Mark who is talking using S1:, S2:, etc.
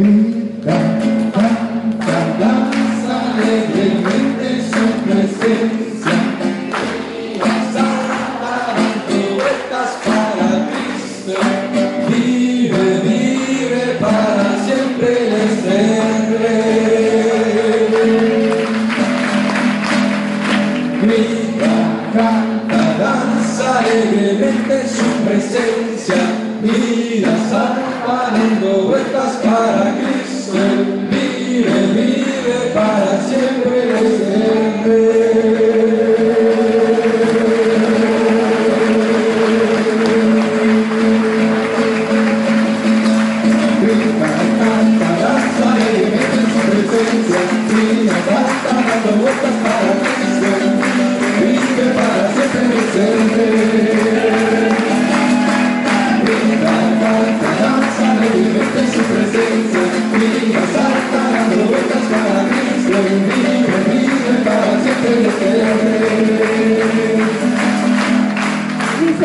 S1: Grita, canta, danza alegremente su presencia. Dando vueltas para Cristo. Vive, vive para siempre el Rey. Grita, canta, danza alegremente su presencia. Vida salva dando vueltas para Vive, vive para siempre.